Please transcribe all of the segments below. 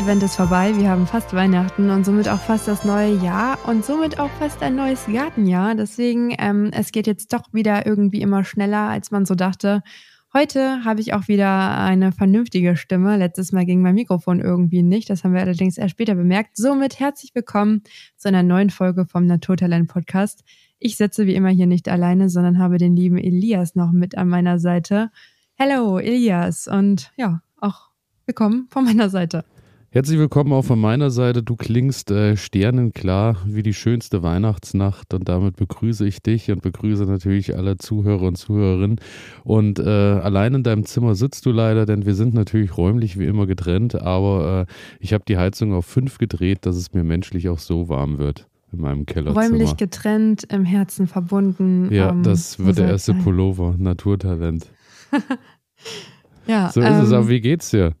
Advent ist vorbei, wir haben fast Weihnachten und somit auch fast das neue Jahr und somit auch fast ein neues Gartenjahr. Deswegen, ähm, es geht jetzt doch wieder irgendwie immer schneller, als man so dachte. Heute habe ich auch wieder eine vernünftige Stimme. Letztes Mal ging mein Mikrofon irgendwie nicht. Das haben wir allerdings erst später bemerkt. Somit herzlich willkommen zu einer neuen Folge vom Naturtalent Podcast. Ich sitze wie immer hier nicht alleine, sondern habe den lieben Elias noch mit an meiner Seite. Hello, Elias. Und ja, auch willkommen von meiner Seite. Herzlich willkommen auch von meiner Seite. Du klingst äh, sternenklar wie die schönste Weihnachtsnacht und damit begrüße ich dich und begrüße natürlich alle Zuhörer und Zuhörerinnen. Und äh, allein in deinem Zimmer sitzt du leider, denn wir sind natürlich räumlich wie immer getrennt, aber äh, ich habe die Heizung auf fünf gedreht, dass es mir menschlich auch so warm wird in meinem Kellerzimmer. Räumlich getrennt, im Herzen verbunden. Ja, ähm, das wird der erste sein. Pullover, Naturtalent. ja, so ist ähm, es. Aber wie geht's dir?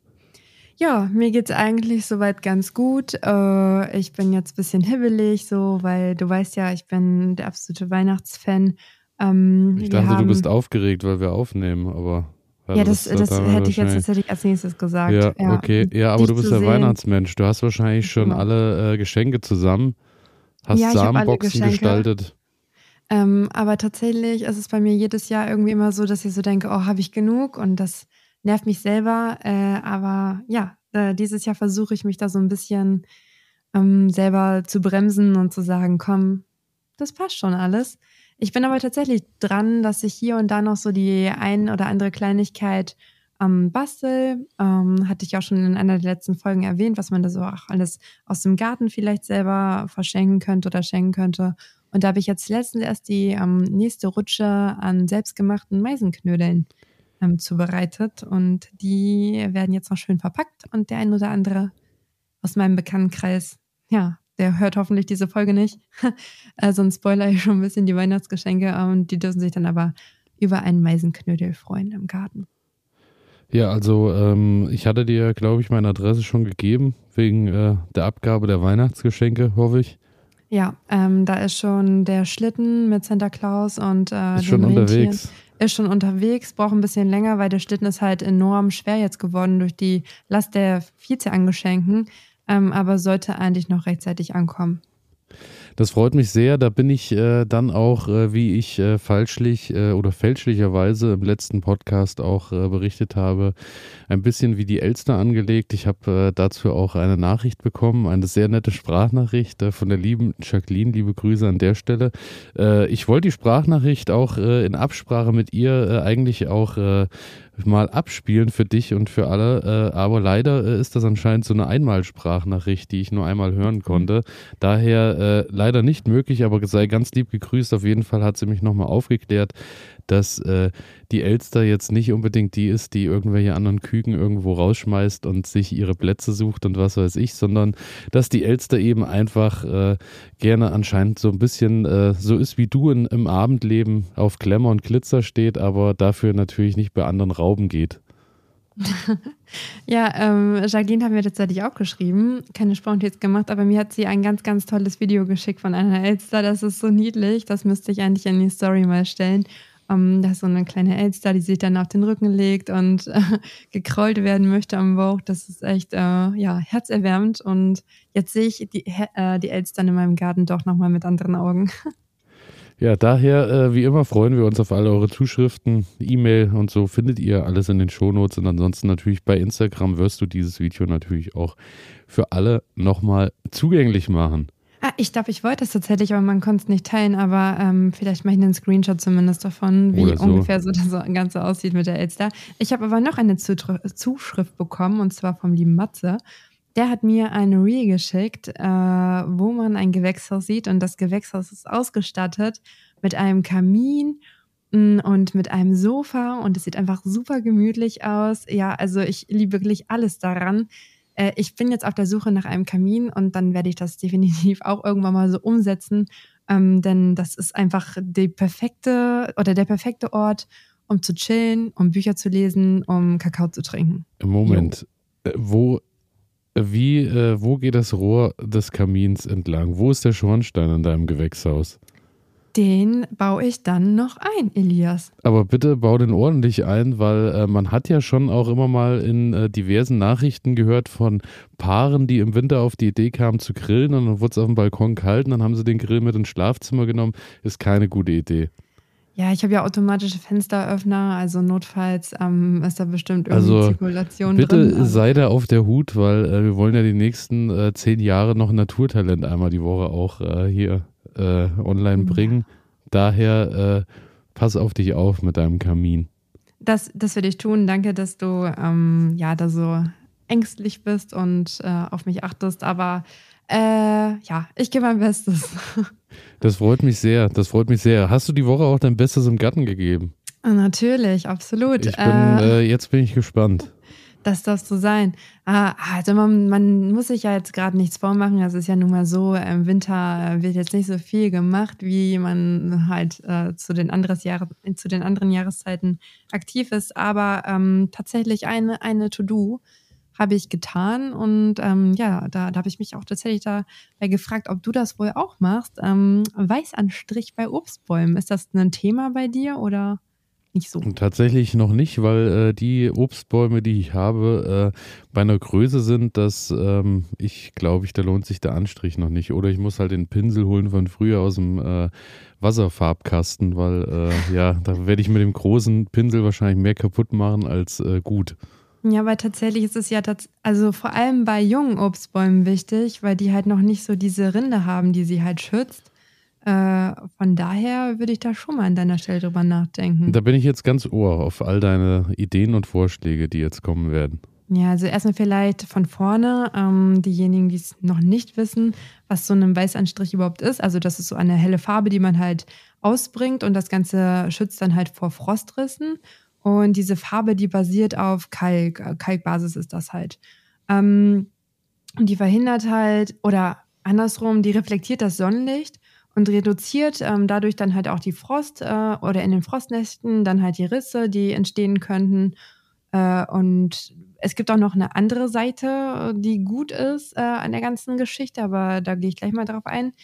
Ja, mir geht's eigentlich soweit ganz gut. Äh, ich bin jetzt ein bisschen hibbelig, so, weil du weißt ja, ich bin der absolute Weihnachtsfan. Ähm, ich dachte, haben, du bist aufgeregt, weil wir aufnehmen, aber. Ja, das, das, das hätte ich jetzt tatsächlich als nächstes gesagt. Ja, ja okay. Ja, aber du bist der Weihnachtsmensch. Du hast wahrscheinlich schon alle äh, Geschenke zusammen. Hast ja, Samenboxen gestaltet. Ähm, aber tatsächlich ist es bei mir jedes Jahr irgendwie immer so, dass ich so denke, oh, habe ich genug? Und das nervt mich selber. Äh, aber ja, äh, dieses Jahr versuche ich mich da so ein bisschen ähm, selber zu bremsen und zu sagen, komm, das passt schon alles. Ich bin aber tatsächlich dran, dass ich hier und da noch so die ein oder andere Kleinigkeit ähm, bastel. Ähm, hatte ich auch schon in einer der letzten Folgen erwähnt, was man da so auch alles aus dem Garten vielleicht selber verschenken könnte oder schenken könnte. Und da habe ich jetzt letztens erst die ähm, nächste Rutsche an selbstgemachten Meisenknödeln ähm, zubereitet und die werden jetzt noch schön verpackt und der ein oder andere aus meinem Bekanntenkreis, ja, der hört hoffentlich diese Folge nicht. sonst spoiler ich schon ein bisschen die Weihnachtsgeschenke und die dürfen sich dann aber über einen Meisenknödel freuen im Garten. Ja, also ähm, ich hatte dir, glaube ich, meine Adresse schon gegeben, wegen äh, der Abgabe der Weihnachtsgeschenke, hoffe ich. Ja, ähm, da ist schon der Schlitten mit Santa Claus und äh, ist schon unterwegs ist schon unterwegs, braucht ein bisschen länger, weil der Schlitten ist halt enorm schwer jetzt geworden durch die Last der Vizeangeschenken, ähm, aber sollte eigentlich noch rechtzeitig ankommen. Das freut mich sehr. Da bin ich äh, dann auch, äh, wie ich äh, falschlich äh, oder fälschlicherweise im letzten Podcast auch äh, berichtet habe, ein bisschen wie die Elster angelegt. Ich habe äh, dazu auch eine Nachricht bekommen, eine sehr nette Sprachnachricht von der lieben Jacqueline. Liebe Grüße an der Stelle. ich wollte die Sprachnachricht auch in Absprache mit ihr eigentlich auch mal abspielen für dich und für alle. Äh, aber leider äh, ist das anscheinend so eine Einmalsprachnachricht, die ich nur einmal hören mhm. konnte. Daher äh, leider nicht möglich, aber sei ganz lieb gegrüßt. Auf jeden Fall hat sie mich nochmal aufgeklärt, dass äh, die Elster jetzt nicht unbedingt die ist, die irgendwelche anderen Küken irgendwo rausschmeißt und sich ihre Plätze sucht und was weiß ich, sondern dass die Elster eben einfach äh, gerne anscheinend so ein bisschen äh, so ist wie du in, im Abendleben auf Klemmer und Glitzer steht, aber dafür natürlich nicht bei anderen Rauben geht. ja, ähm, Jacqueline hat mir tatsächlich auch geschrieben, keine Sprachnotiz gemacht, aber mir hat sie ein ganz, ganz tolles Video geschickt von einer Elster. Das ist so niedlich, das müsste ich eigentlich in die Story mal stellen. Um, da ist so eine kleine Elster, die sich dann auf den Rücken legt und äh, gekrollt werden möchte am Bauch. Das ist echt äh, ja, herzerwärmend. Und jetzt sehe ich die, äh, die Elstern in meinem Garten doch nochmal mit anderen Augen. Ja, daher, äh, wie immer, freuen wir uns auf alle eure Zuschriften, E-Mail und so findet ihr alles in den Shownotes. Und ansonsten natürlich bei Instagram wirst du dieses Video natürlich auch für alle nochmal zugänglich machen. Ah, ich glaube, ich wollte es tatsächlich, aber man konnte es nicht teilen. Aber ähm, vielleicht mache ich einen Screenshot zumindest davon, wie so. ungefähr so das Ganze aussieht mit der Elster. Ich habe aber noch eine Zuschrift bekommen und zwar vom lieben Matze. Der hat mir eine Reel geschickt, äh, wo man ein Gewächshaus sieht und das Gewächshaus ist ausgestattet mit einem Kamin mm, und mit einem Sofa und es sieht einfach super gemütlich aus. Ja, also ich liebe wirklich alles daran. Äh, ich bin jetzt auf der Suche nach einem Kamin und dann werde ich das definitiv auch irgendwann mal so umsetzen, ähm, denn das ist einfach die perfekte oder der perfekte Ort, um zu chillen, um Bücher zu lesen, um Kakao zu trinken. Moment, jo. Äh, wo wie, äh, wo geht das Rohr des Kamins entlang? Wo ist der Schornstein in deinem Gewächshaus? Den baue ich dann noch ein, Elias. Aber bitte bau den ordentlich ein, weil äh, man hat ja schon auch immer mal in äh, diversen Nachrichten gehört von Paaren, die im Winter auf die Idee kamen zu grillen und dann wurde es auf dem Balkon kalt und dann haben sie den Grill mit ins Schlafzimmer genommen. Ist keine gute Idee. Ja, ich habe ja automatische Fensteröffner, also notfalls ähm, ist da bestimmt irgendwie also, Zirkulation bitte drin. Bitte sei da auf der Hut, weil äh, wir wollen ja die nächsten äh, zehn Jahre noch Naturtalent einmal die Woche auch äh, hier äh, online bringen. Daher äh, pass auf dich auf mit deinem Kamin. Das, das werde ich tun. Danke, dass du ähm, ja da so ängstlich bist und äh, auf mich achtest. Aber äh, ja, ich gebe mein Bestes. Das freut mich sehr. Das freut mich sehr. Hast du die Woche auch dein Bestes im Garten gegeben? Natürlich, absolut. Bin, äh, jetzt bin ich gespannt. Das darf so sein. Ah, also man, man muss sich ja jetzt gerade nichts vormachen. Es ist ja nun mal so, im Winter wird jetzt nicht so viel gemacht, wie man halt äh, zu, den Jahre, zu, den anderen Jahreszeiten aktiv ist. Aber ähm, tatsächlich eine, eine To-Do habe ich getan. Und ähm, ja, da, da habe ich mich auch tatsächlich dabei gefragt, ob du das wohl auch machst. Ähm, Weißanstrich bei Obstbäumen. Ist das ein Thema bei dir oder? Nicht so. Tatsächlich noch nicht, weil äh, die Obstbäume, die ich habe, äh, bei einer Größe sind, dass ähm, ich glaube, ich, da lohnt sich der Anstrich noch nicht. Oder ich muss halt den Pinsel holen von früher aus dem äh, Wasserfarbkasten, weil äh, ja, da werde ich mit dem großen Pinsel wahrscheinlich mehr kaputt machen als äh, gut. Ja, weil tatsächlich ist es ja also vor allem bei jungen Obstbäumen wichtig, weil die halt noch nicht so diese Rinde haben, die sie halt schützt. Äh, von daher würde ich da schon mal an deiner Stelle drüber nachdenken. Da bin ich jetzt ganz ohr auf all deine Ideen und Vorschläge, die jetzt kommen werden. Ja, also erstmal vielleicht von vorne, ähm, diejenigen, die es noch nicht wissen, was so ein Weißanstrich überhaupt ist. Also das ist so eine helle Farbe, die man halt ausbringt und das Ganze schützt dann halt vor Frostrissen. Und diese Farbe, die basiert auf Kalk, äh, Kalkbasis ist das halt. Ähm, und die verhindert halt, oder andersrum, die reflektiert das Sonnenlicht und reduziert ähm, dadurch dann halt auch die Frost äh, oder in den Frostnächten dann halt die Risse, die entstehen könnten. Äh, und es gibt auch noch eine andere Seite, die gut ist äh, an der ganzen Geschichte, aber da gehe ich gleich mal drauf ein.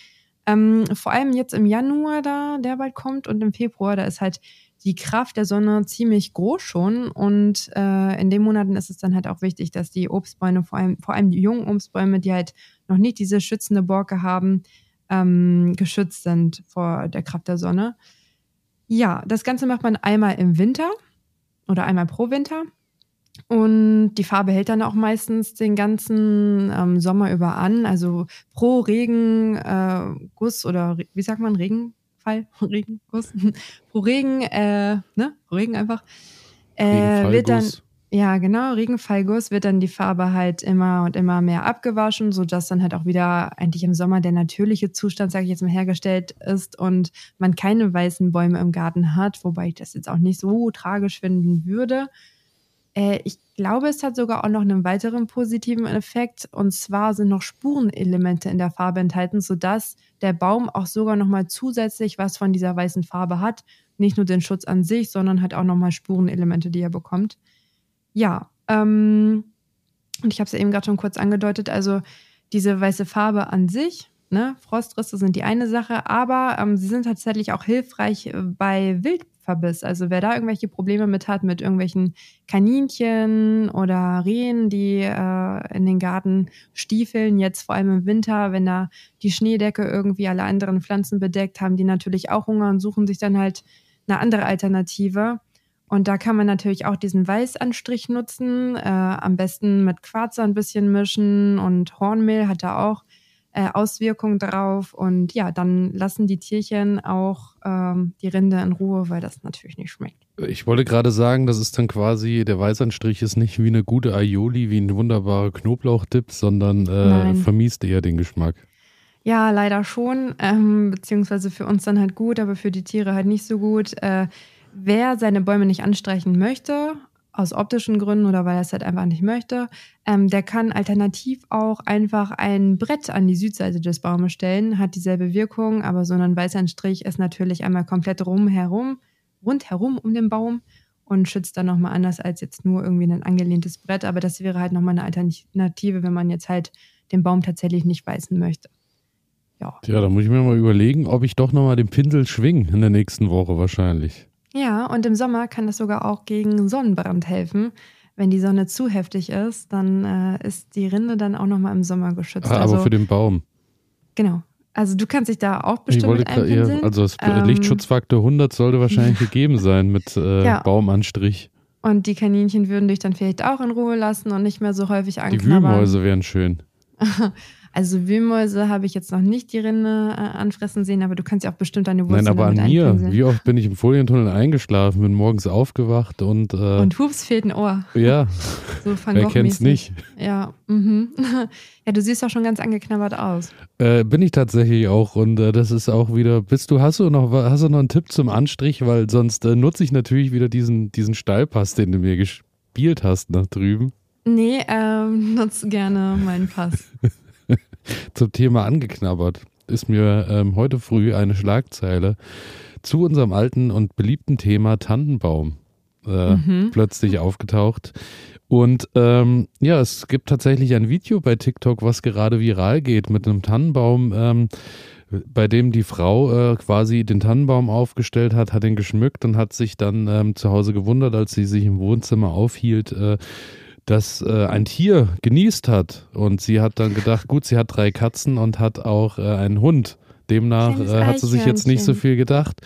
Ähm, vor allem jetzt im Januar da, der bald kommt und im Februar, da ist halt die Kraft der Sonne ziemlich groß schon und äh, in den Monaten ist es dann halt auch wichtig, dass die Obstbäume, vor allem, vor allem die jungen Obstbäume, die halt noch nicht diese schützende Borke haben, ähm, geschützt sind vor der Kraft der Sonne. Ja, das Ganze macht man einmal im Winter oder einmal pro Winter. Und die Farbe hält dann auch meistens den ganzen ähm, Sommer über an. Also pro Regenguss äh, oder wie sagt man, Regenfall, Regenguss, pro Regen, äh, ne, pro Regen einfach, äh, wird dann ja, genau. Regenfallguss wird dann die Farbe halt immer und immer mehr abgewaschen, sodass dann halt auch wieder eigentlich im Sommer der natürliche Zustand, sage ich jetzt mal, hergestellt ist und man keine weißen Bäume im Garten hat, wobei ich das jetzt auch nicht so tragisch finden würde. Äh, ich glaube, es hat sogar auch noch einen weiteren positiven Effekt und zwar sind noch Spurenelemente in der Farbe enthalten, sodass der Baum auch sogar nochmal zusätzlich was von dieser weißen Farbe hat. Nicht nur den Schutz an sich, sondern halt auch nochmal Spurenelemente, die er bekommt. Ja, ähm, und ich habe es ja eben gerade schon kurz angedeutet, also diese weiße Farbe an sich, ne, Frostrisse sind die eine Sache, aber ähm, sie sind tatsächlich auch hilfreich äh, bei Wildverbiss. Also wer da irgendwelche Probleme mit hat, mit irgendwelchen Kaninchen oder Rehen, die äh, in den Garten stiefeln, jetzt vor allem im Winter, wenn da die Schneedecke irgendwie alle anderen Pflanzen bedeckt, haben die natürlich auch Hunger und suchen sich dann halt eine andere Alternative. Und da kann man natürlich auch diesen Weißanstrich nutzen, äh, am besten mit Quarzer ein bisschen mischen und Hornmehl hat da auch äh, Auswirkungen drauf. Und ja, dann lassen die Tierchen auch ähm, die Rinde in Ruhe, weil das natürlich nicht schmeckt. Ich wollte gerade sagen, das ist dann quasi, der Weißanstrich ist nicht wie eine gute Aioli, wie ein wunderbarer Knoblauchdip, sondern äh, vermiest eher den Geschmack. Ja, leider schon, ähm, beziehungsweise für uns dann halt gut, aber für die Tiere halt nicht so gut. Äh, wer seine Bäume nicht anstreichen möchte, aus optischen Gründen oder weil er es halt einfach nicht möchte, ähm, der kann alternativ auch einfach ein Brett an die Südseite des Baumes stellen, hat dieselbe Wirkung, aber so ein weißer Strich ist natürlich einmal komplett rumherum, rundherum um den Baum und schützt dann nochmal anders als jetzt nur irgendwie ein angelehntes Brett. Aber das wäre halt nochmal eine Alternative, wenn man jetzt halt den Baum tatsächlich nicht weißen möchte. ja. Ja, da muss ich mir mal überlegen, ob ich doch nochmal den Pinsel schwing in der nächsten Woche wahrscheinlich. Ja, und im Sommer kann das sogar auch gegen Sonnenbrand helfen. Wenn die Sonne zu heftig ist, dann äh, ist die Rinde dann auch nochmal im Sommer geschützt. Ah, aber also, für den Baum. Genau. Also du kannst dich da auch Ich bestimmt wollte gerade einpinseln. eher, also das Ähm, Lichtschutzfaktor 100 sollte wahrscheinlich gegeben sein mit äh, Ja. Baumanstrich. Und die Kaninchen würden dich dann vielleicht auch in Ruhe lassen und nicht mehr so häufig Die anknabbern. Wühlmäuse wären schön. Also Wühlmäuse habe ich jetzt noch nicht die Rinde äh, anfressen sehen, aber du kannst ja auch bestimmt deine Wurzeln Nein, aber an mir. einpinseln. Wie oft bin ich im Folientunnel eingeschlafen, bin morgens aufgewacht und, äh, Und hups, fehlt ein Ohr. ja, So wer kennt's nicht? Ja, mhm. ja, du siehst auch schon ganz angeknabbert aus. Äh, bin ich tatsächlich auch und äh, das ist auch wieder, bist du, hast du noch, hast du noch einen Tipp zum Anstrich, weil sonst äh, nutze ich natürlich wieder diesen, diesen Steilpass, den du mir gespielt hast nach drüben. Nee, ähm, nutze gerne meinen Pass. Zum Thema angeknabbert ist mir ähm, heute früh eine Schlagzeile zu unserem alten und beliebten Thema Tannenbaum äh, Mhm. plötzlich aufgetaucht. Und ähm, ja, es gibt tatsächlich ein Video bei TikTok, was gerade viral geht mit einem Tannenbaum, ähm, bei dem die Frau äh, quasi den Tannenbaum aufgestellt hat, hat ihn geschmückt und hat sich dann ähm, zu Hause gewundert, als sie sich im Wohnzimmer aufhielt, äh, dass äh, ein Tier genießt hat. Und sie hat dann gedacht, gut, sie hat drei Katzen und hat auch äh, einen Hund. Demnach äh, hat sie sich jetzt nicht so viel gedacht.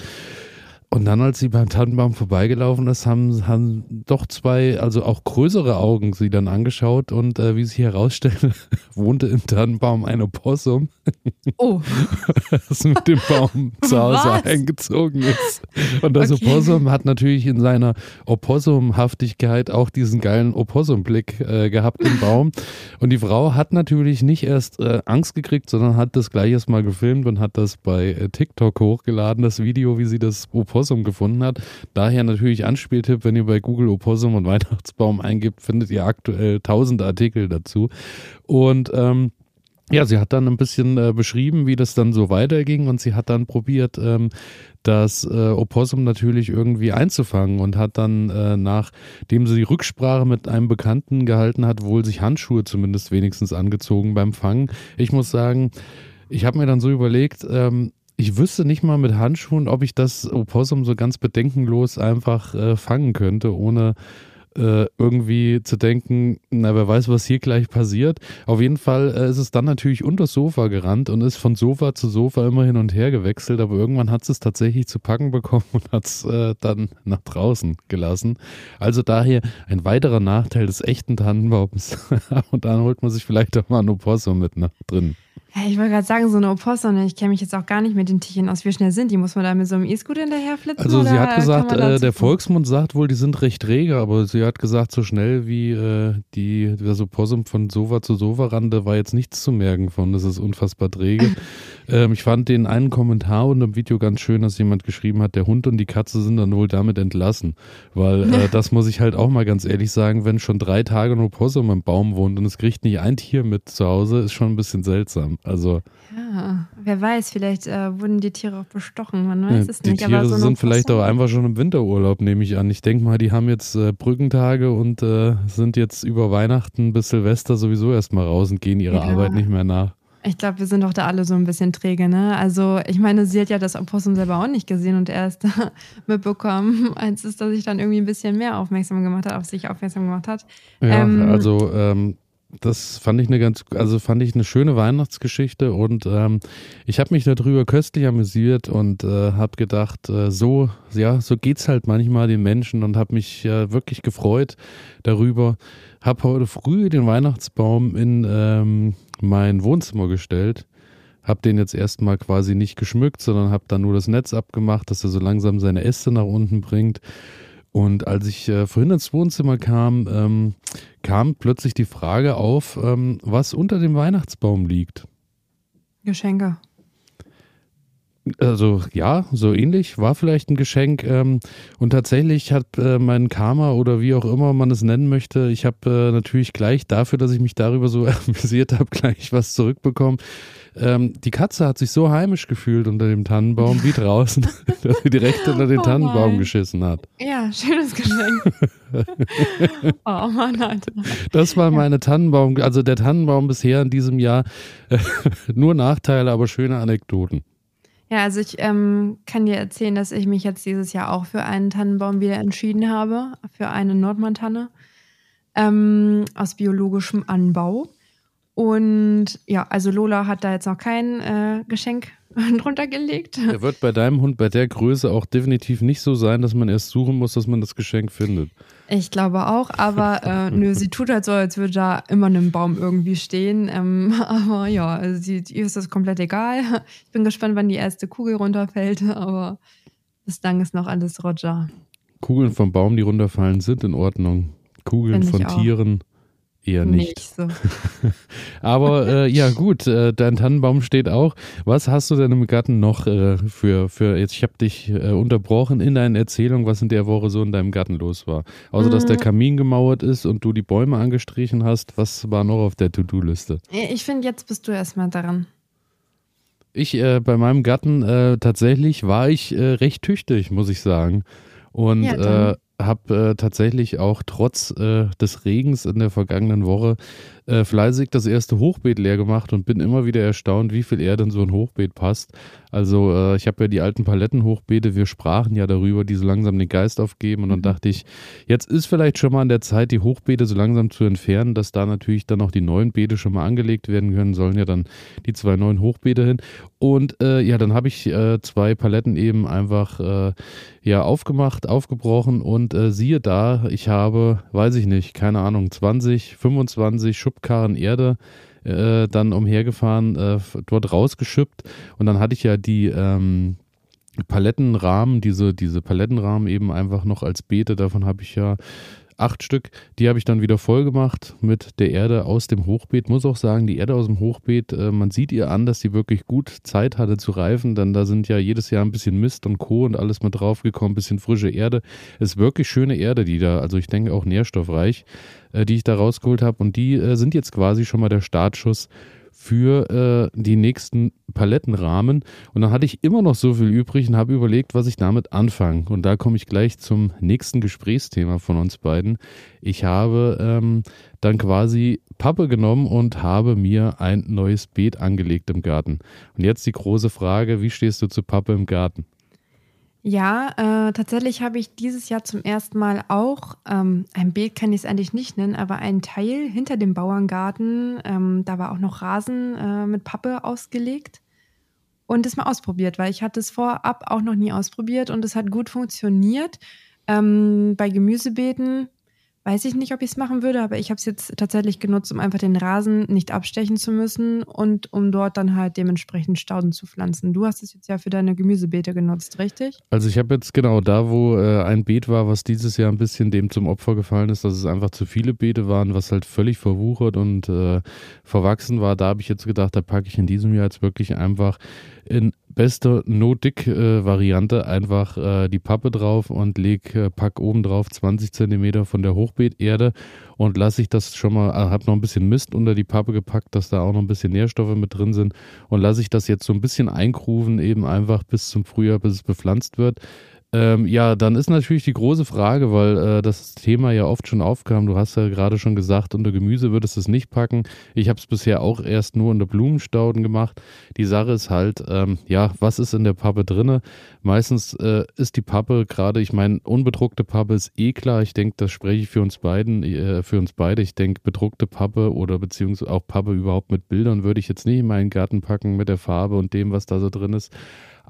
Und dann, als sie beim Tannenbaum vorbeigelaufen ist, haben, haben doch zwei, also auch größere Augen sie dann angeschaut und äh, wie sich herausstellte, wohnte im Tannenbaum ein Opossum, Oh, das mit dem Baum zu Hause Was? eingezogen ist. Und das Okay. Opossum hat natürlich in seiner Opossumhaftigkeit auch diesen geilen Opossumblick äh, gehabt im Baum. Und die Frau hat natürlich nicht erst äh, Angst gekriegt, sondern hat das gleich erst mal gefilmt und hat das bei äh, TikTok hochgeladen, das Video, wie sie das Opossum gefunden hat. Daher natürlich Anspieltipp, wenn ihr bei Google Opossum und Weihnachtsbaum eingibt, findet ihr aktuell tausend Artikel dazu. Und ähm, ja, sie hat dann ein bisschen äh, beschrieben, wie das dann so weiterging und sie hat dann probiert, ähm, das äh, Opossum natürlich irgendwie einzufangen und hat dann, äh, nachdem sie die Rücksprache mit einem Bekannten gehalten hat, wohl sich Handschuhe zumindest wenigstens angezogen beim Fangen. Ich muss sagen, ich habe mir dann so überlegt, ähm, ich wüsste nicht mal mit Handschuhen, ob ich das Opossum so ganz bedenkenlos einfach äh, fangen könnte, ohne äh, irgendwie zu denken, na, wer weiß, was hier gleich passiert. Auf jeden Fall äh, ist es dann natürlich unter das Sofa gerannt und ist von Sofa zu Sofa immer hin und her gewechselt, aber irgendwann hat es tatsächlich zu packen bekommen und hat es äh, dann nach draußen gelassen. Also daher ein weiterer Nachteil des echten Tannenbaums. und dann holt man sich vielleicht auch mal ein Opossum mit nach drin. Ja, ich wollte gerade sagen, so eine Opossum, ich kenne mich jetzt auch gar nicht mit den Tierchen aus. Wie schnell sind die? Muss man da mit so einem E-Scooter hinterherflitzen? Also sie hat gesagt, äh, der? Volksmund sagt wohl, die sind recht träge, aber sie hat gesagt, so schnell wie äh, die, das Opossum von Sofa zu Sofa rannte, war jetzt nichts zu merken von, das ist unfassbar träge. ähm, ich fand den einen Kommentar unter dem Video ganz schön, dass jemand geschrieben hat, der Hund und die Katze sind dann wohl damit entlassen, weil äh, das muss ich halt auch mal ganz ehrlich sagen, wenn schon drei Tage ein Opossum im Baum wohnt und es kriegt nicht ein Tier mit zu Hause, ist schon ein bisschen seltsam. Also Ja, wer weiß, vielleicht äh, wurden die Tiere auch bestochen, man weiß Ja, es die nicht. Tiere aber so sind vielleicht auch einfach schon im Winterurlaub, nehme ich an. Ich denke mal, die haben jetzt äh, Brückentage und äh, sind jetzt über Weihnachten bis Silvester sowieso erstmal raus und gehen ihrer Ja. Arbeit nicht mehr nach. Ich glaube, wir sind doch da alle so ein bisschen träge, ne? Also, ich meine, sie hat ja das Opossum selber auch nicht gesehen und erst mitbekommen, als es, dass sich dann irgendwie ein bisschen mehr aufmerksam gemacht hat, auf sich aufmerksam gemacht hat. Ja, Ähm, also ähm, das fand ich eine ganz, also fand ich eine schöne Weihnachtsgeschichte und ähm, ich habe mich darüber köstlich amüsiert und äh, habe gedacht, äh, so, ja, so geht's halt manchmal den Menschen und habe mich äh, wirklich gefreut darüber. Habe heute früh den Weihnachtsbaum in ähm, mein Wohnzimmer gestellt. Hab den jetzt erstmal quasi nicht geschmückt, sondern habe dann nur das Netz abgemacht, dass er so langsam seine Äste nach unten bringt. Und als ich äh, vorhin ins Wohnzimmer kam, ähm, kam plötzlich die Frage auf, ähm, was unter dem Weihnachtsbaum liegt. Geschenke. Also ja, so ähnlich, war vielleicht ein Geschenk. Ähm, und tatsächlich hat äh, mein Karma oder wie auch immer man es nennen möchte, ich habe äh, natürlich gleich dafür, dass ich mich darüber so amüsiert habe, gleich was zurückbekommen. Ähm, die Katze hat sich so heimisch gefühlt unter dem Tannenbaum wie draußen, dass sie direkt unter den Oh Tannenbaum nein. geschissen hat. Ja, schönes Geschenk. oh Mann, Alter. Das war meine Tannenbaum, also der Tannenbaum bisher in diesem Jahr. Nur Nachteile, aber schöne Anekdoten. Ja, also ich ähm, kann dir erzählen, dass ich mich jetzt dieses Jahr auch für einen Tannenbaum wieder entschieden habe, für eine Nordmantanne ähm, aus biologischem Anbau. Und ja, also Lola hat da jetzt noch kein äh, Geschenk drunter gelegt. Er wird bei deinem Hund bei der Größe auch definitiv nicht so sein, dass man erst suchen muss, dass man das Geschenk findet. Ich glaube auch, aber äh, nö, sie tut halt so, als würde da immer ein Baum irgendwie stehen. Ähm, aber ja, also sie, ihr ist das komplett egal. Ich bin gespannt, wann die erste Kugel runterfällt, aber bislang ist noch alles Roger. Kugeln vom Baum, die runterfallen, sind in Ordnung. Kugeln von Tieren Eher nicht. nicht so. Aber äh, ja, gut, äh, dein Tannenbaum steht auch. Was hast du denn im Garten noch äh, für, für, jetzt, ich habe dich äh, unterbrochen in deinen Erzählungen, was in der Woche so in deinem Garten los war. Außer, mhm. dass der mm. Kamin gemauert ist und du die Bäume angestrichen hast, was war noch auf der To-Do-Liste? Ich finde, jetzt bist du erstmal daran. Ich, äh, bei meinem Garten, äh, tatsächlich war ich recht tüchtig, muss ich sagen. Und ja, habe äh, tatsächlich auch trotz äh, des Regens in der vergangenen Woche äh, fleißig das erste Hochbeet leer gemacht und bin immer wieder erstaunt, wie viel Erde in so ein Hochbeet passt. Also äh, ich habe ja die alten Palettenhochbeete, wir sprachen ja darüber, die so langsam den Geist aufgeben und dann mhm. dachte ich, jetzt ist vielleicht schon mal an der Zeit, die Hochbeete so langsam zu entfernen, dass da natürlich dann auch die neuen Beete schon mal angelegt werden können, sollen ja dann die zwei neuen Hochbeete hin. Und äh, ja, dann habe ich äh, zwei Paletten eben einfach ja aufgemacht, aufgebrochen und äh, siehe da, ich habe, weiß ich nicht, keine Ahnung, 20, 25 Schubkarren Erde äh, dann umhergefahren, äh, dort rausgeschippt. Und dann hatte ich ja die ähm, Palettenrahmen, diese, diese Palettenrahmen eben einfach noch als Beete, davon habe ich ja acht Stück. Die habe ich dann wieder voll gemacht mit der Erde aus dem Hochbeet. Muss auch sagen, die Erde aus dem Hochbeet, äh, man sieht ihr an, dass sie wirklich gut Zeit hatte zu reifen, denn da sind ja jedes Jahr ein bisschen Mist und Co. und alles mit draufgekommen, ein bisschen frische Erde. Ist wirklich schöne Erde, die da, also ich denke auch nährstoffreich, äh, die ich da rausgeholt habe. Und die äh, sind jetzt quasi schon mal der Startschuss für äh, die nächsten Palettenrahmen. Und dann hatte ich immer noch so viel übrig und habe überlegt, was ich damit anfange. Und da komme ich gleich zum nächsten Gesprächsthema von uns beiden. Ich habe ähm, dann quasi Pappe genommen und habe mir ein neues Beet angelegt im Garten. Und jetzt die große Frage, wie stehst du zu Pappe im Garten? Ja, äh, tatsächlich habe ich dieses Jahr zum ersten Mal auch, ähm, ein Beet kann ich es eigentlich nicht nennen, aber einen Teil hinter dem Bauerngarten, ähm, da war auch noch Rasen äh, mit Pappe ausgelegt und es mal ausprobiert, weil ich hatte es vorab auch noch nie ausprobiert und es hat gut funktioniert. Ähm, bei Gemüsebeeten Weiß ich nicht, ob ich es machen würde, aber ich habe es jetzt tatsächlich genutzt, um einfach den Rasen nicht abstechen zu müssen und um dort dann halt dementsprechend Stauden zu pflanzen. Du hast es jetzt ja für deine Gemüsebeete genutzt, richtig? Also ich habe jetzt genau da, wo äh, ein Beet war, was dieses Jahr ein bisschen dem zum Opfer gefallen ist, dass es einfach zu viele Beete waren, was halt völlig verwuchert und äh, verwachsen war. Da habe ich jetzt gedacht, da packe ich in diesem Jahr jetzt wirklich einfach in bester No-Dick-Variante einfach äh, die Pappe drauf und leg, äh, pack oben drauf 20 Zentimeter von der Hochbeeterde und lasse ich das schon mal, äh, habe noch ein bisschen Mist unter die Pappe gepackt, dass da auch noch ein bisschen Nährstoffe mit drin sind und lasse ich das jetzt so ein bisschen einkruven, eben einfach bis zum Frühjahr, bis es bepflanzt wird. Ähm, ja, dann ist natürlich die große Frage, weil äh, das Thema ja oft schon aufkam. Du hast ja gerade schon gesagt, unter Gemüse würdest du es nicht packen. Ich habe es bisher auch erst nur unter Blumenstauden gemacht. Die Sache ist halt, ähm, ja, was ist in der Pappe drinne? Meistens äh, ist die Pappe gerade, ich meine, unbedruckte Pappe ist eh klar. Ich denke, das spreche ich für uns beiden, äh, für uns beide. Ich denke, bedruckte Pappe oder beziehungsweise auch Pappe überhaupt mit Bildern würde ich jetzt nicht in meinen Garten packen mit der Farbe und dem, was da so drin ist.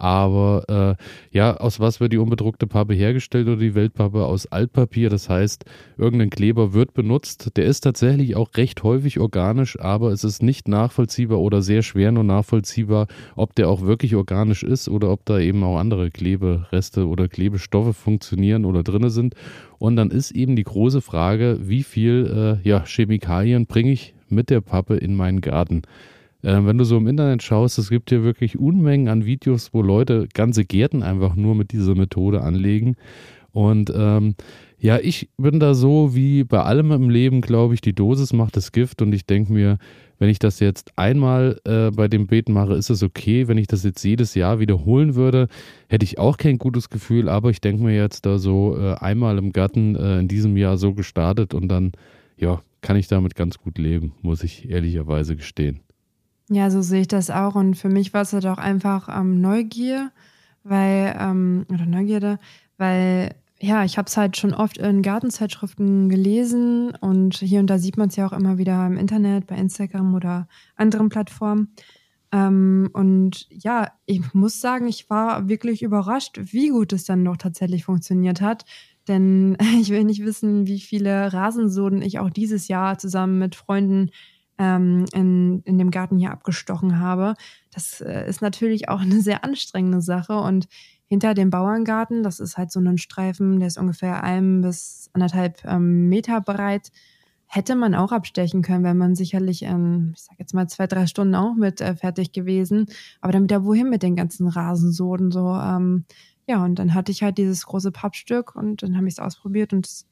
Aber äh, ja, aus was wird die unbedruckte Pappe hergestellt oder die Weltpappe? Aus Altpapier. Das heißt, irgendein Kleber wird benutzt. Der ist tatsächlich auch recht häufig organisch, aber es ist nicht nachvollziehbar oder sehr schwer nur nachvollziehbar, ob der auch wirklich organisch ist oder ob da eben auch andere Klebereste oder Klebestoffe funktionieren oder drin sind. Und dann ist eben die große Frage, wie viel äh, ja, Chemikalien bringe ich mit der Pappe in meinen Garten? Äh, wenn du so im Internet schaust, es gibt hier wirklich Unmengen an Videos, wo Leute ganze Gärten einfach nur mit dieser Methode anlegen. Und ähm, ja, ich bin da so wie bei allem im Leben, glaube ich, die Dosis macht das Gift und ich denke mir, wenn ich das jetzt einmal äh, bei dem Beeten mache, ist es okay. Wenn ich das jetzt jedes Jahr wiederholen würde, hätte ich auch kein gutes Gefühl. Aber ich denke mir jetzt da so äh, einmal im Garten äh, in diesem Jahr so gestartet und dann, ja, kann ich damit ganz gut leben, muss ich ehrlicherweise gestehen. Ja, so sehe ich das auch. Und für mich war es halt auch einfach ähm, Neugier, weil, ähm, oder Neugierde, weil ja, ich habe es halt schon oft in Gartenzeitschriften gelesen und hier und da sieht man es ja auch immer wieder im Internet, bei Instagram oder anderen Plattformen. Ähm, und ja, ich muss sagen, ich war wirklich überrascht, wie gut es dann noch tatsächlich funktioniert hat. Denn ich will nicht wissen, wie viele Rasensoden ich auch dieses Jahr zusammen mit Freunden ähm, in, in dem Garten hier abgestochen habe. Das äh, ist natürlich auch eine sehr anstrengende Sache und hinter dem Bauerngarten. Das ist halt so ein Streifen, der ist ungefähr ein bis anderthalb ähm, Meter breit. Hätte man auch abstechen können, wenn man sicherlich in, ich sag jetzt mal, zwei, drei Stunden auch mit äh, fertig gewesen. Aber dann wieder wohin mit den ganzen Rasensoden so. Ähm, ja, und dann hatte ich halt dieses große Pappstück und dann habe ich es ausprobiert und es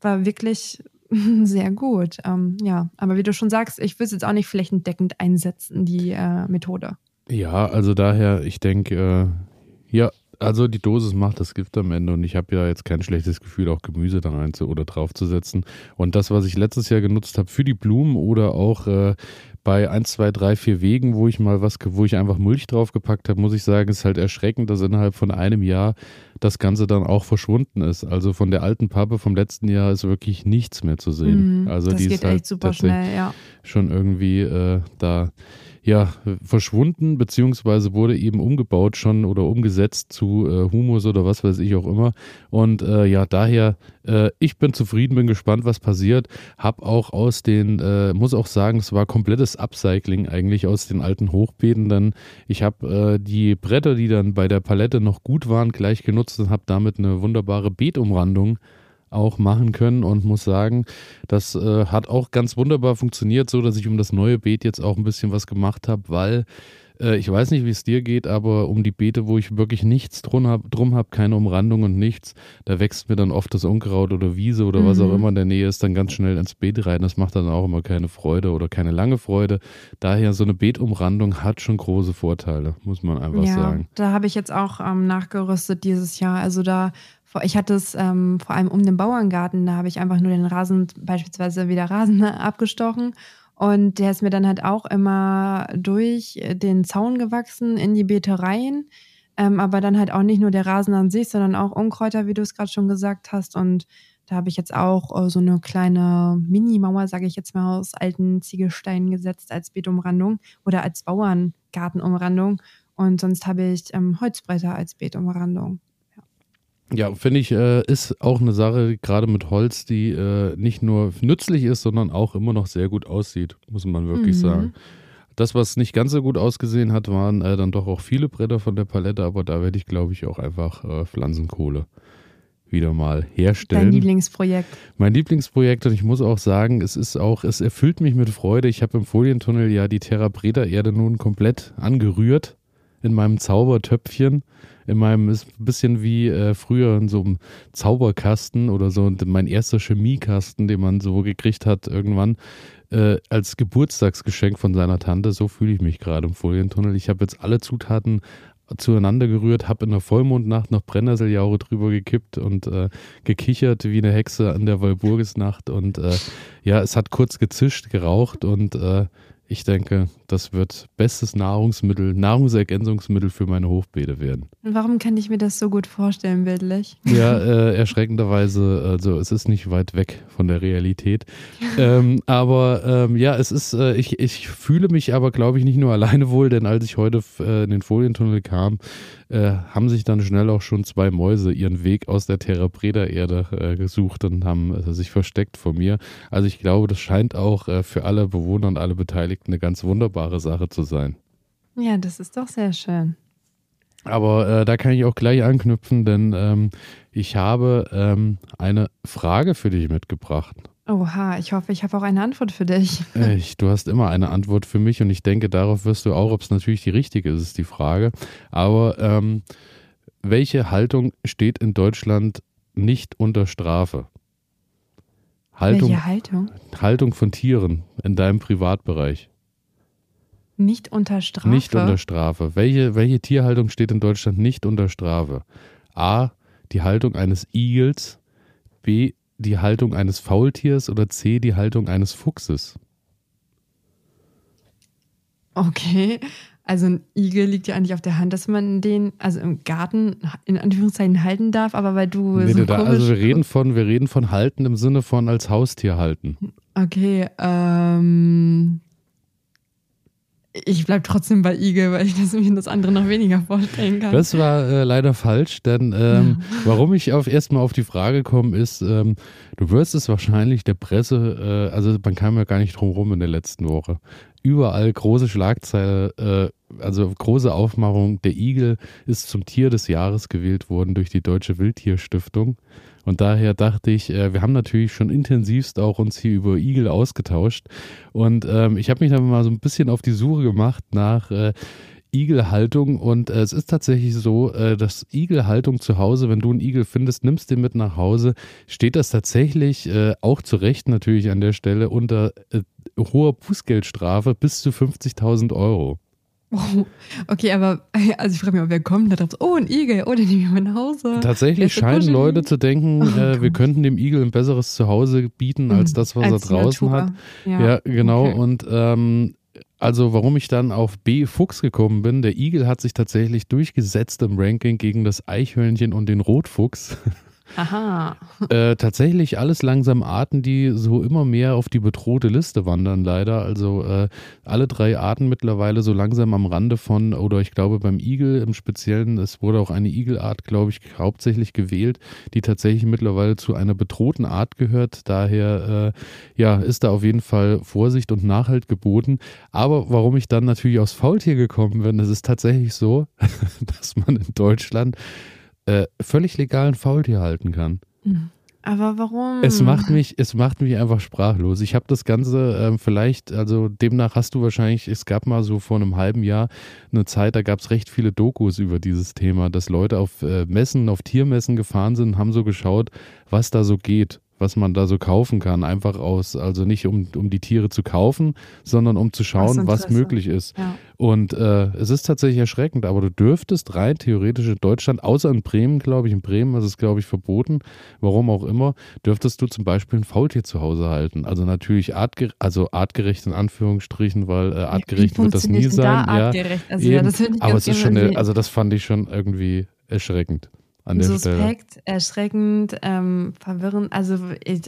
war wirklich sehr gut. Ähm, ja, aber wie du schon sagst, ich würde es jetzt auch nicht flächendeckend einsetzen, die äh, Methode. Ja, also daher, ich denke, äh, ja, also die Dosis macht das Gift am Ende und ich habe ja jetzt kein schlechtes Gefühl, auch Gemüse da rein zu, oder draufzusetzen. Und das, was ich letztes Jahr genutzt habe für die Blumen oder auch äh, bei 1, 2, 3, 4 Wegen, wo ich mal was, wo ich einfach Mulch draufgepackt habe, muss ich sagen, ist halt erschreckend, dass innerhalb von einem Jahr das Ganze dann auch verschwunden ist. Also von der alten Pappe vom letzten Jahr ist wirklich nichts mehr zu sehen. Mm, also die ist halt super schnell, ja. Schon irgendwie äh, da ja, verschwunden, beziehungsweise wurde eben umgebaut schon oder umgesetzt zu äh, Humus oder was weiß ich auch immer. Und äh, ja, daher, äh, ich bin zufrieden, bin gespannt, was passiert. Hab auch aus den, äh, muss auch sagen, es war komplettes Upcycling eigentlich aus den alten Hochbeeten. Dann, ich habe äh, die Bretter, die dann bei der Palette noch gut waren, gleich genutzt und habe damit eine wunderbare Beetumrandung auch machen können und muss sagen, das äh, hat auch ganz wunderbar funktioniert, so dass ich um das neue Beet jetzt auch ein bisschen was gemacht habe, weil äh, ich weiß nicht, wie es dir geht, aber um die Beete, wo ich wirklich nichts drum habe, drum hab, keine Umrandung und nichts, da wächst mir dann oft das Unkraut oder Wiese oder mhm. was auch mhm. immer in der Nähe ist, dann ganz schnell ins Beet rein. Das macht dann auch immer keine Freude oder keine lange Freude. Daher so eine Beetumrandung hat schon große Vorteile, muss man einfach ja, sagen. Da habe ich jetzt auch ähm, nachgerüstet dieses Jahr. Also da ich hatte es ähm, vor allem um den Bauerngarten, da habe ich einfach nur den Rasen, beispielsweise wieder Rasen abgestochen. Und der ist mir dann halt auch immer durch den Zaun gewachsen in die Beetereien. Ähm, aber dann halt auch nicht nur der Rasen an sich, sondern auch Unkräuter, wie du es gerade schon gesagt hast. Und da habe ich jetzt auch äh, so eine kleine Mini-Mauer, sage ich jetzt mal, aus alten Ziegelsteinen gesetzt als Beetumrandung oder als Bauerngartenumrandung. Und sonst habe ich ähm, Holzbretter als Beetumrandung. Ja, finde ich, äh, ist auch eine Sache, gerade mit Holz, die äh, nicht nur nützlich ist, sondern auch immer noch sehr gut aussieht, muss man wirklich mhm. sagen. Das, was nicht ganz so gut ausgesehen hat, waren äh, dann doch auch viele Bretter von der Palette, aber da werde ich, glaube ich, auch einfach äh, Pflanzenkohle wieder mal herstellen. Dein Lieblingsprojekt. Mein Lieblingsprojekt und ich muss auch sagen, es ist auch, es erfüllt mich mit Freude. Ich habe im Folientunnel ja die Terra Preta Erde nun komplett angerührt in meinem Zaubertöpfchen in meinem, ist ein bisschen wie äh, früher in so einem Zauberkasten oder so, mein erster Chemiekasten, den man so gekriegt hat irgendwann. Äh, als Geburtstagsgeschenk von seiner Tante, so fühle ich mich gerade im Folientunnel. Ich habe jetzt alle Zutaten zueinander gerührt, habe in der Vollmondnacht noch Brennnesseljaure drüber gekippt und äh, gekichert wie eine Hexe an der Walburgisnacht und äh, ja, es hat kurz gezischt, geraucht und äh, ich denke, das wird bestes Nahrungsmittel, Nahrungsergänzungsmittel für meine Hochbeete werden. Warum kann ich mir das so gut vorstellen, bildlich? Ja, äh, erschreckenderweise, also es ist nicht weit weg von der Realität. ähm, aber ähm, ja, es ist, äh, ich, ich fühle mich aber, glaube ich, nicht nur alleine wohl, denn als ich heute äh, in den Folientunnel kam, äh, haben sich dann schnell auch schon zwei Mäuse ihren Weg aus der Terra Preda Erde äh, gesucht und haben äh, sich versteckt vor mir. Also ich glaube, das scheint auch für alle Bewohner und alle Beteiligten eine ganz wunderbare Sache zu sein. Ja, das ist doch sehr schön. Aber äh, da kann ich auch gleich anknüpfen, denn ähm, ich habe ähm, eine Frage für dich mitgebracht. Oha, ich hoffe, ich habe auch eine Antwort für dich. Ich, du hast immer eine Antwort für mich und ich denke, darauf wirst du auch, ob es natürlich die richtige ist, ist die Frage. Aber ähm, welche Haltung steht in Deutschland nicht unter Strafe? Haltung, Welche Haltung? Haltung von Tieren in deinem Privatbereich. Nicht unter Strafe. Nicht unter Strafe. Welche, welche Tierhaltung steht in Deutschland nicht unter Strafe? A. Die Haltung eines Igels. B. Die Haltung eines Faultiers. Oder C. Die Haltung eines Fuchses. Okay. Also ein Igel liegt ja eigentlich auf der Hand, dass man den, also im Garten in Anführungszeichen halten darf, aber weil du Nee, so da, also wir reden von, wir reden von halten im Sinne von als Haustier halten. Okay, ähm. Ich bleib trotzdem bei Igel, weil ich das, mir das andere noch weniger vorstellen kann. Das war äh, leider falsch, denn ähm, warum ich auf erstmal auf die Frage komme, ist, ähm, du wirst es wahrscheinlich der Presse, äh, also man kam ja gar nicht drum rum in der letzten Woche. Überall große Schlagzeile, äh, also große Aufmachung, der Igel ist zum Tier des Jahres gewählt worden durch die Deutsche Wildtierstiftung. Und daher dachte ich, äh, wir haben natürlich schon intensivst auch uns hier über Igel ausgetauscht. Und ähm, ich habe mich dann mal so ein bisschen auf die Suche gemacht nach äh, Igelhaltung. Und äh, es ist tatsächlich so, äh, dass Igelhaltung zu Hause, wenn du einen Igel findest, nimmst den mit nach Hause, steht das tatsächlich äh, auch zu Recht natürlich an der Stelle unter äh, hoher Bußgeldstrafe bis zu 50.000 Euro. Oh, okay, aber also ich frage mich, wer kommt da drauf? Oh, ein Igel, oh, den nehme ich mal nach Hause. Tatsächlich scheinen Kuscheln. Leute zu denken, Oh äh, wir könnten dem Igel ein besseres Zuhause bieten als das, was Als er draußen Natur. hat. Ja, Ja, genau. okay. Und ähm, also warum ich dann auf B Fuchs gekommen bin, der Igel hat sich tatsächlich durchgesetzt im Ranking gegen das Eichhörnchen und den Rotfuchs. Aha. äh, tatsächlich alles langsam Arten, die so immer mehr auf die bedrohte Liste wandern, leider. Also äh, alle drei Arten mittlerweile so langsam am Rande von, oder ich glaube beim Igel im Speziellen, es wurde auch eine Igelart, glaube ich, hauptsächlich gewählt, die tatsächlich mittlerweile zu einer bedrohten Art gehört. Daher äh, ja, ist da auf jeden Fall Vorsicht und Nachhalt geboten. Aber warum ich dann natürlich aufs Faultier gekommen bin, es ist tatsächlich so, dass man in Deutschland äh, völlig legalen Faultier halten kann. Aber warum? Es macht mich, es macht mich einfach sprachlos. Ich habe das Ganze ähm, vielleicht, also demnach hast du wahrscheinlich, es gab mal so vor einem halben Jahr eine Zeit, da gab es recht viele Dokus über dieses Thema, dass Leute auf äh, Messen, auf Tiermessen gefahren sind, haben so geschaut, was da so geht, was man da so kaufen kann. Einfach aus, also nicht um, um die Tiere zu kaufen, sondern um zu schauen, was möglich ist. Ja. Und äh, es ist tatsächlich erschreckend, aber du dürftest rein theoretisch in Deutschland, außer in Bremen, glaube ich, in Bremen ist es, glaube ich, verboten, warum auch immer, dürftest du zum Beispiel ein Faultier zu Hause halten. Also natürlich artge also artgerecht in Anführungsstrichen, weil äh, artgerecht Wie wird das nie sein. Da ja, artgerecht? Also, ja, das aber es ist schon, eine, also das fand ich schon irgendwie erschreckend an der Stelle. suspekt, erschreckend, ähm, verwirrend. Also ich,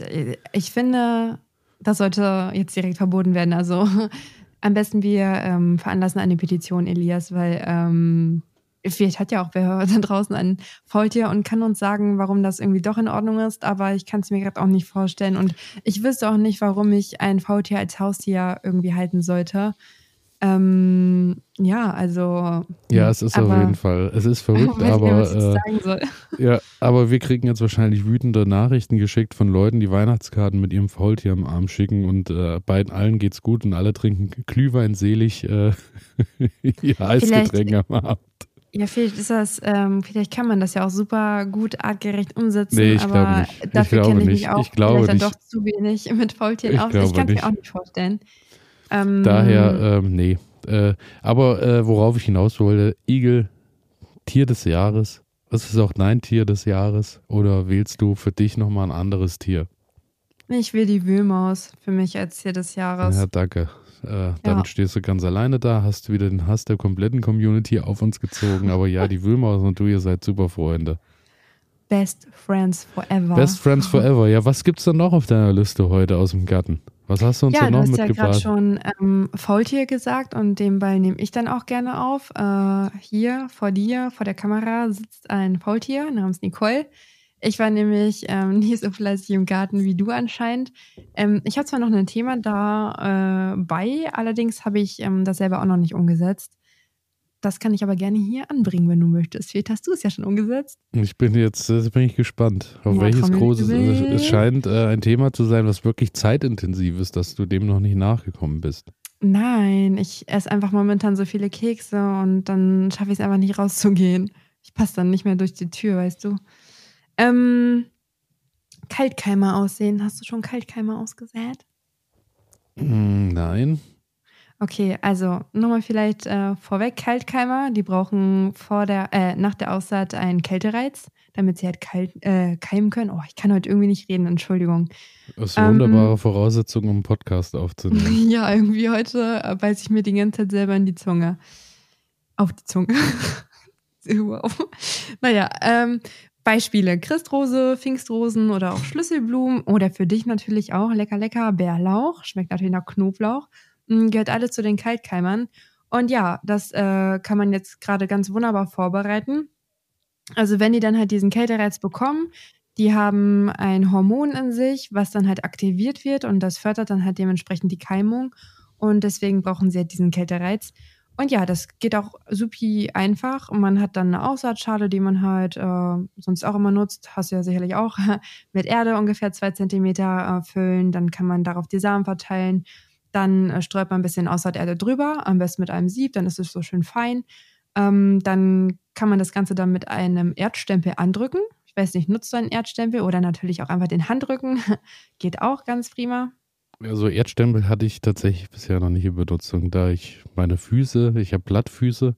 ich finde, das sollte jetzt direkt verboten werden. Also am besten wir ähm, veranlassen eine Petition, Elias, weil ähm, vielleicht hat ja auch wer da draußen ein Faultier und kann uns sagen, warum das irgendwie doch in Ordnung ist, aber ich kann es mir gerade auch nicht vorstellen. Und ich wüsste auch nicht, warum ich ein Faultier als Haustier irgendwie halten sollte. Ähm, ja, also. Ja, es ist aber- auf jeden Fall. Es ist verrückt, nicht, aber ich äh. Ja, aber wir kriegen jetzt wahrscheinlich wütende Nachrichten geschickt von Leuten, die Weihnachtskarten mit ihrem Faultier am Arm schicken und äh, beiden allen geht's gut und alle trinken Glühwein selig äh, ihr Eisgetränk am Abend. Ja, vielleicht ist das, ähm, vielleicht kann man das ja auch super gut artgerecht umsetzen, Nee, ich glaube aber nicht. Ich dafür glaube kenne ich nicht. mich auch Ich glaube vielleicht dann nicht. doch zu wenig mit Faultieren Ich aus. Ich kann es nicht. mir auch nicht vorstellen. Ähm, Daher, ähm, nee. Äh, aber äh, worauf ich hinaus wollte, Igel, Tier des Jahres. Was ist auch dein Tier des Jahres? Oder wählst du für dich nochmal ein anderes Tier? ich will die Wühlmaus für mich als Tier des Jahres. Ja, danke. Äh, damit stehst du ganz alleine da, hast wieder den Hass der kompletten Community auf uns gezogen. Aber ja, die Wühlmaus und du, ihr seid super Freunde. Best Friends Forever. Best Friends Forever. Ja, was gibt's denn noch auf deiner Liste heute aus dem Garten? Was hast du uns ja, da du noch hast ja gerade mitgebracht? schon ähm, Faultier gesagt und den Ball nehme ich dann auch gerne auf. Äh, hier vor dir, vor der Kamera, sitzt ein Faultier namens Nicole. Ich war nämlich ähm, nicht so fleißig im Garten wie du anscheinend. Ähm, ich habe zwar noch ein Thema da äh, allerdings habe ich ähm, das selber auch noch nicht umgesetzt. Das kann ich aber gerne hier anbringen, wenn du möchtest. Vielleicht hast du es ja schon umgesetzt. Ich bin jetzt äh, bin ich gespannt, auf Ja, welches großes. Es, scheint äh, ein Thema zu sein, was wirklich zeitintensiv ist, dass du dem noch nicht nachgekommen bist. Nein, ich esse einfach momentan so viele Kekse und dann schaffe ich es einfach nicht rauszugehen. Ich passe dann nicht mehr durch die Tür, weißt du. Ähm, Kaltkeimer aussehen. Hast du schon Kaltkeimer ausgesät? Mm, Nein. Okay, also nochmal vielleicht äh, vorweg, Kaltkeimer, die brauchen vor der, äh, nach der Aussaat einen Kältereiz, damit sie halt kalt, äh, keimen können. Oh, ich kann heute irgendwie nicht reden, Entschuldigung. Das ist eine Ähm, wunderbare Voraussetzung, um einen Podcast aufzunehmen. Ja, irgendwie heute äh, beiß ich mir die ganze Zeit selber in die Zunge. Auf die Zunge. wow. Naja, ähm, Beispiele: Christrose, Pfingstrosen oder auch Schlüsselblumen oder für dich natürlich auch lecker, lecker Bärlauch. Schmeckt natürlich nach Knoblauch. Mm, Gehört alles zu den Kaltkeimern. Und ja, das äh, kann man jetzt gerade ganz wunderbar vorbereiten. Also wenn die dann halt diesen Kältereiz bekommen, die haben ein Hormon in sich, was dann halt aktiviert wird und das fördert dann halt dementsprechend die Keimung und deswegen brauchen sie halt diesen Kältereiz. Und ja, das geht auch supi einfach und man hat dann eine Aussaatschale, die man halt äh, sonst auch immer nutzt, hast du ja sicherlich auch, mit Erde ungefähr zwei Zentimeter äh, füllen, dann kann man darauf die Samen verteilen, dann äh, streut man ein bisschen Aussaaterde drüber, am besten mit einem Sieb, dann ist es so schön fein. Ähm, dann kann man das Ganze dann mit einem Erdstempel andrücken. Ich weiß nicht, nutzt du einen Erdstempel oder natürlich auch einfach den Handrücken. Geht auch ganz prima. Also Erdstempel hatte ich tatsächlich bisher noch nicht in Benutzung, da ich meine Füße, ich habe Blattfüße,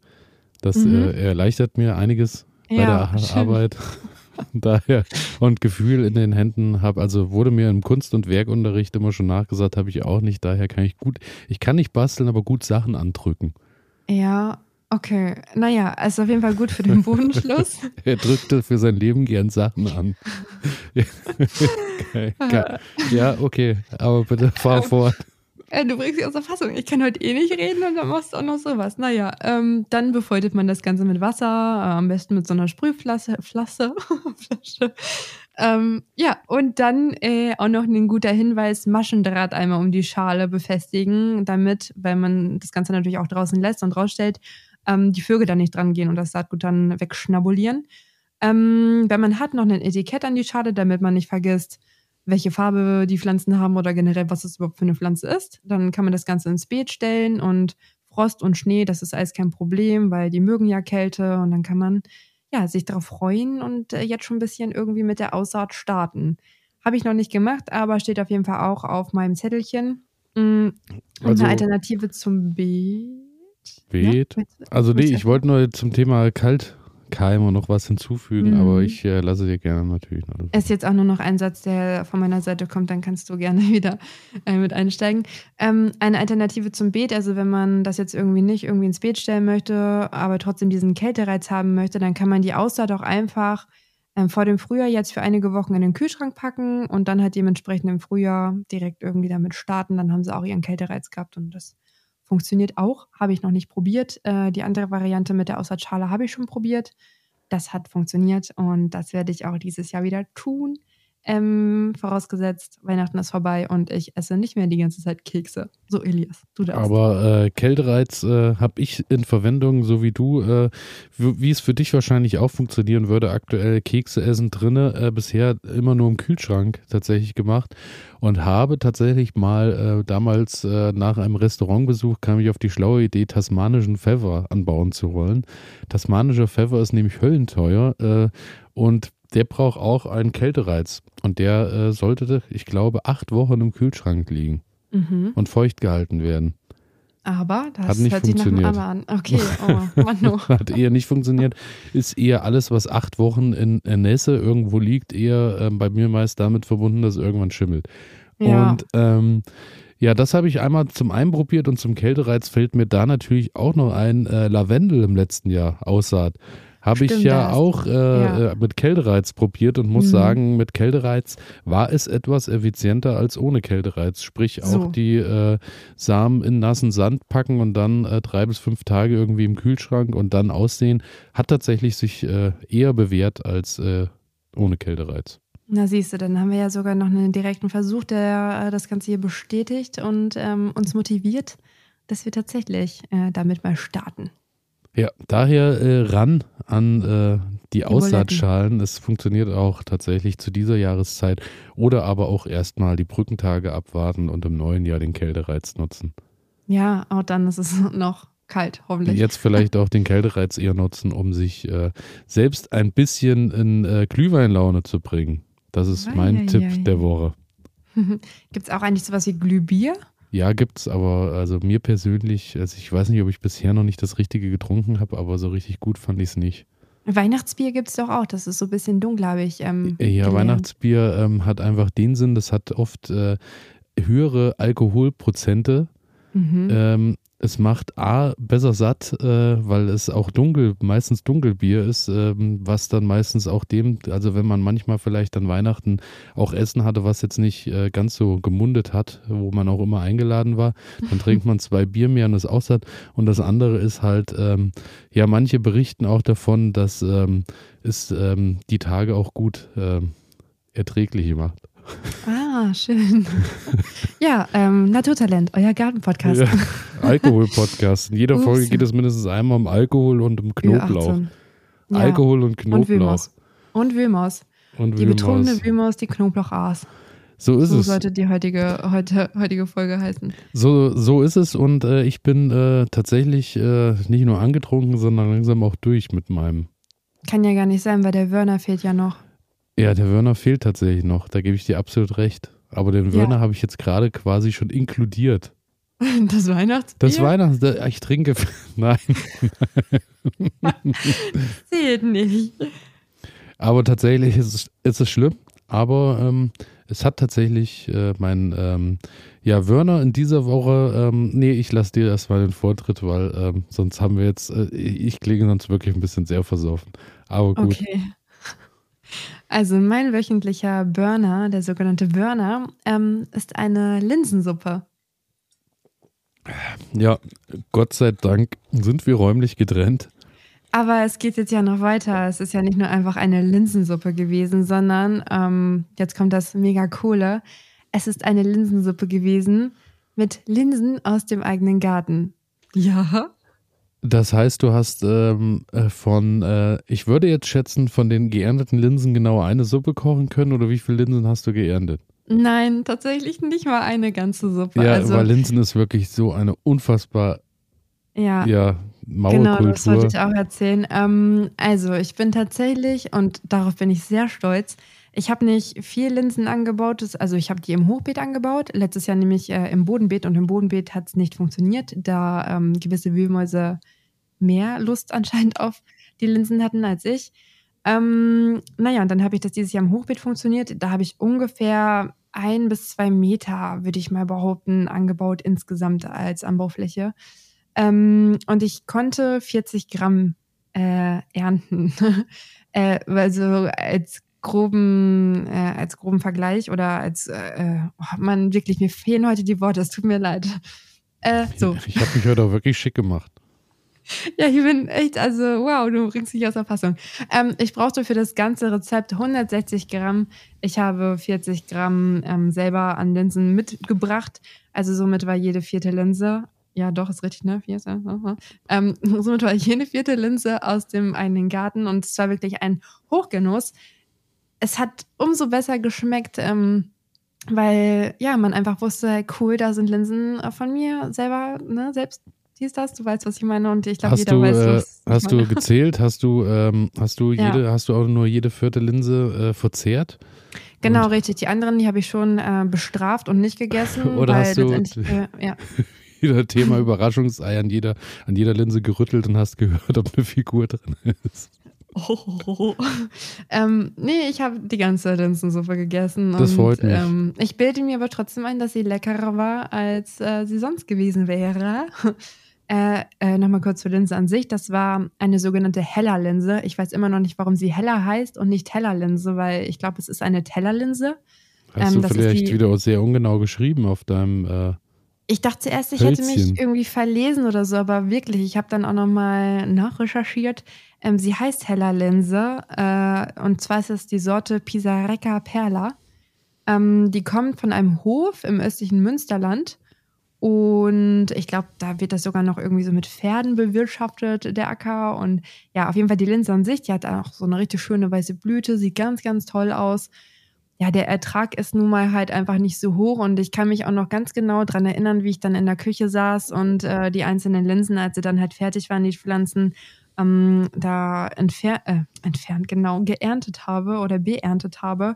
das Mhm. äh, erleichtert mir einiges bei der schön. Arbeit. Daher und Gefühl in den Händen habe, also wurde mir im Kunst- und Werkunterricht immer schon nachgesagt, habe ich auch nicht. Daher kann ich gut, ich kann nicht basteln, aber gut Sachen andrücken. Ja, okay. Naja, ist auf jeden Fall gut für den Bodenschluss. Er drückte für sein Leben gern Sachen an. Ja, okay, aber bitte fahr fort. Äh, du bringst dich aus der Fassung. Ich kann heute eh nicht reden und dann machst du auch noch sowas. Naja, ähm, dann befeuchtet man das Ganze mit Wasser, äh, am besten mit so einer Sprühflasche. Flasche, Flasche. Ähm, ja, und dann äh, auch noch ein guter Hinweis, Maschendraht einmal um die Schale befestigen, damit, weil man das Ganze natürlich auch draußen lässt und rausstellt, ähm, die Vögel da nicht dran gehen und das Saatgut dann wegschnabulieren. Ähm, wenn man hat, noch ein Etikett an die Schale, damit man nicht vergisst, welche Farbe die Pflanzen haben oder generell, was es überhaupt für eine Pflanze ist. Dann kann man das Ganze ins Beet stellen und Frost und Schnee, das ist alles kein Problem, weil die mögen ja Kälte und dann kann man ja, sich darauf freuen und äh, jetzt schon ein bisschen irgendwie mit der Aussaat starten. Habe ich noch nicht gemacht, aber steht auf jeden Fall auch auf meinem Zettelchen. Und Also- eine Alternative zum Beet. Beet? Ja? Also nee, ich wollte nur zum Thema Kaltkeime noch was hinzufügen, Mhm. aber ich äh, lasse dir gerne natürlich noch. ist jetzt auch nur noch ein Satz, der von meiner Seite kommt, dann kannst du gerne wieder äh, mit einsteigen. Ähm, eine Alternative zum Beet, also wenn man das jetzt irgendwie nicht irgendwie ins Beet stellen möchte, aber trotzdem diesen Kältereiz haben möchte, dann kann man die Aussaat auch einfach ähm, vor dem Frühjahr jetzt für einige Wochen in den Kühlschrank packen und dann halt dementsprechend im Frühjahr direkt irgendwie damit starten. Dann haben sie auch ihren Kältereiz gehabt und das funktioniert auch. Habe ich noch nicht probiert. Äh, die andere Variante mit der Aussaatschale habe ich schon probiert. Das hat funktioniert und das werde ich auch dieses Jahr wieder tun. Ähm, vorausgesetzt, Weihnachten ist vorbei und ich esse nicht mehr die ganze Zeit Kekse. So, Elias, du darfst. Aber äh, Kältereiz äh, habe ich in Verwendung, so wie du, äh, wie, es für dich wahrscheinlich auch funktionieren würde, aktuell Kekse essen drinne, äh, bisher immer nur im Kühlschrank tatsächlich gemacht und habe tatsächlich mal äh, damals äh, nach einem Restaurantbesuch kam ich auf die schlaue Idee, tasmanischen Pfeffer anbauen zu wollen. Tasmanischer Pfeffer ist nämlich höllenteuer und der braucht auch einen Kältereiz und der äh, sollte, ich glaube, acht Wochen im Kühlschrank liegen mhm. und feucht gehalten werden. Aber das Hat nicht hört sich nach funktioniert. Aber an. Okay, oh, Mann. Hat eher nicht funktioniert. Ist eher alles, was acht Wochen in, in Nässe irgendwo liegt, eher ähm, bei mir meist damit verbunden, dass es irgendwann schimmelt. Ja. Und ähm, ja, das habe ich einmal zum einen probiert und zum Kältereiz fällt mir da natürlich auch noch ein äh, Lavendel im letzten Jahr aussaat. Habe ich ja auch äh, ja. äh, mit Kältereiz probiert und muss Mhm. sagen, mit Kältereiz war es etwas effizienter als ohne Kältereiz. Sprich auch So. die äh, Samen in nassen Sand packen und dann äh, drei bis fünf Tage irgendwie im Kühlschrank und dann aussehen, hat tatsächlich sich äh, eher bewährt als äh, ohne Kältereiz. Na siehst du, dann haben wir ja sogar noch einen direkten Versuch, der das Ganze hier bestätigt und ähm, uns motiviert, dass wir tatsächlich damit mal starten. Ja, daher äh, ran an äh, die Die Aussaatschalen. Es funktioniert auch tatsächlich zu dieser Jahreszeit oder aber auch erstmal die Brückentage abwarten und im neuen Jahr den Kältereiz nutzen. Ja, auch dann ist es noch kalt, hoffentlich. Jetzt vielleicht auch den Kältereiz eher nutzen, um sich äh, selbst ein bisschen in äh, Glühweinlaune zu bringen. Das ist mein Eieiei. Tipp der Woche. Gibt es auch eigentlich sowas wie Glühbier? Ja, gibt's, aber also mir persönlich, also ich weiß nicht, ob ich bisher noch nicht das Richtige getrunken habe, aber so richtig gut fand ich es nicht. Weihnachtsbier gibt es doch auch. Das ist so ein bisschen dunkel, habe ich. Ähm, Äh, Ja, gelernt. Weihnachtsbier ähm, hat einfach den Sinn, das hat oft äh, höhere Alkoholprozente. Mhm. Ähm, es macht A besser satt, äh, weil es auch dunkel, meistens Dunkelbier ist, ähm, was dann meistens auch dem, also wenn man manchmal vielleicht an Weihnachten auch Essen hatte, was jetzt nicht äh, ganz so gemundet hat, wo man auch immer eingeladen war, dann trinkt man zwei Bier mehr und ist auch satt. Und das andere ist halt, ähm, ja, manche berichten auch davon, dass ähm, es ähm, die Tage auch gut ähm, erträglich macht. Ah, schön. ja, ähm, Naturtalent, euer Gartenpodcast. Ja, Alkohol-Podcast. In jeder Folge Ups. geht es mindestens einmal um Alkohol und um Knoblauch. Ü18. Ja. Alkohol und Und Knoblauch. Und Wühlmaus. Und Die betrunkene Wühlmaus. Wühlmaus, die Knoblauch aß. So ist So es. sollte die heutige, heute, heutige Folge heißen. So, so ist es. Und äh, ich bin äh, tatsächlich äh, nicht nur angetrunken, sondern langsam auch durch mit meinem. Kann ja gar nicht sein, weil der Wörner fehlt ja noch. Ja, der Wörner fehlt tatsächlich noch. Da gebe ich dir absolut recht. Aber den Ja. Wörner habe ich jetzt gerade quasi schon inkludiert. Das Weihnachtsbier Das Weihnachts... Ich trinke... Nein. zählt nicht. Aber tatsächlich ist es, ist es schlimm. Aber ähm, es hat tatsächlich äh, mein, ähm, ja, Wörner in dieser Woche, ähm, nee, ich lasse dir erstmal den Vortritt, weil ähm, sonst haben wir jetzt, äh, ich klinge sonst wirklich ein bisschen sehr versoffen. Aber gut. Okay. Also mein wöchentlicher Burner, der sogenannte Burner, ähm, ist eine Linsensuppe. Ja, Gott sei Dank sind wir räumlich getrennt. Aber es geht jetzt ja noch weiter. Es ist ja nicht nur einfach eine Linsensuppe gewesen, sondern ähm, jetzt kommt das mega coole. Es ist eine Linsensuppe gewesen mit Linsen aus dem eigenen Garten. Ja. Das heißt, du hast ähm, äh, von, äh, ich würde jetzt schätzen, von den geernteten Linsen genau eine Suppe kochen können oder wie viele Linsen hast du geerntet? Nein, tatsächlich nicht mal eine ganze Suppe. Ja, also, weil Linsen ist wirklich so eine unfassbar, ja, ja, Genau, das wollte Mauerkultur. ich auch erzählen. Ähm, also, ich bin tatsächlich, und darauf bin ich sehr stolz, ich habe nicht viel Linsen angebaut, also ich habe die im Hochbeet angebaut, letztes Jahr nämlich äh, im Bodenbeet und im Bodenbeet hat es nicht funktioniert, da ähm, gewisse Wühlmäuse mehr Lust anscheinend auf die Linsen hatten als ich. Ähm, naja, und dann habe ich das dieses Jahr im Hochbeet funktioniert. Da habe ich ungefähr ein bis zwei Meter, würde ich mal behaupten, angebaut insgesamt als Anbaufläche. Ähm, und ich konnte 40 Gramm äh, ernten. äh, also als groben, äh, als groben Vergleich oder als, äh, oh man, wirklich, mir fehlen heute die Worte, es tut mir leid. Äh, so. Ich habe mich heute auch wirklich schick gemacht. Ja, ich bin echt, also wow, du bringst mich aus der Fassung. Ähm, ich brauchte für das ganze Rezept 160 Gramm. Ich habe 40 Gramm ähm, selber an Linsen mitgebracht. Also somit war jede vierte Linse, ja doch, ist richtig, ne? Vier, ja, ja, ja. Ähm, somit war jede vierte Linse aus dem eigenen Garten und es war wirklich ein Hochgenuss. Es hat umso besser geschmeckt, ähm, weil ja, man einfach wusste, cool, da sind Linsen äh, von mir selber, ne, selbst dies, das, du weißt, was ich meine und ich glaube, Hast jeder du, weiß, äh, was hast du gezählt? Hast du, ähm, hast du Ja. jede, hast du auch nur jede vierte Linse äh, verzehrt? Genau, Und- richtig. Die anderen, die habe ich schon äh, bestraft und nicht gegessen. Oder hast du- äh, ja. Wieder Thema Überraschungsei an jeder, an jeder Linse gerüttelt und hast gehört, ob eine Figur drin ist. ähm, nee, ich habe die ganze Linsensuppe gegessen. Das und, freut mich. Ähm, ich bilde mir aber trotzdem ein, dass sie leckerer war, als äh, sie sonst gewesen wäre. Äh, äh, Nochmal kurz zur Linse an sich. Das war eine sogenannte Heller-Linse. Ich weiß immer noch nicht, warum sie Heller heißt und nicht Tellerlinse, weil ich glaube, es ist eine Tellerlinse. Hast Ähm, du vielleicht die- wieder sehr ungenau geschrieben auf deinem, äh, Ich dachte zuerst, ich hätte Hölzchen. mich irgendwie verlesen oder so, aber wirklich, ich habe dann auch nochmal nachrecherchiert. Ähm, sie heißt Hellerlinse äh, und zwar ist es die Sorte Pisarecca Perla. Ähm, die kommt von einem Hof im östlichen Münsterland und ich glaube, da wird das sogar noch irgendwie so mit Pferden bewirtschaftet, der Acker. Und ja, auf jeden Fall die Linse an sich, die hat auch so eine richtig schöne weiße Blüte, sieht ganz, ganz toll aus ja, der Ertrag ist nun mal halt einfach nicht so hoch und ich kann mich auch noch ganz genau dran erinnern, wie ich dann in der Küche saß und äh, die einzelnen Linsen, als sie dann halt fertig waren, die Pflanzen, ähm, da entfer äh, entfernt, genau, geerntet habe oder beerntet habe.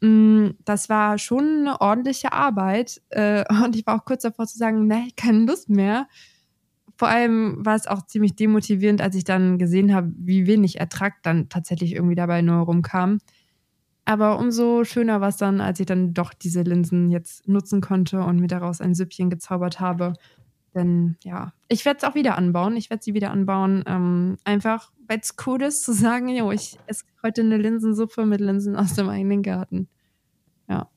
Mm, das war schon eine ordentliche Arbeit. Äh, und ich war auch kurz davor zu sagen, nee, keine Lust mehr. Vor allem war es auch ziemlich demotivierend, als ich dann gesehen habe, wie wenig Ertrag dann tatsächlich irgendwie dabei nur rumkam. Aber umso schöner war es dann, als ich dann doch diese Linsen jetzt nutzen konnte und mir daraus ein Süppchen gezaubert habe. Denn ja, ich werde es auch wieder anbauen. Ich werde sie wieder anbauen. Ähm, einfach, weil es cool ist zu sagen, jo, ich esse heute eine Linsensuppe mit Linsen aus dem eigenen Garten. Ja.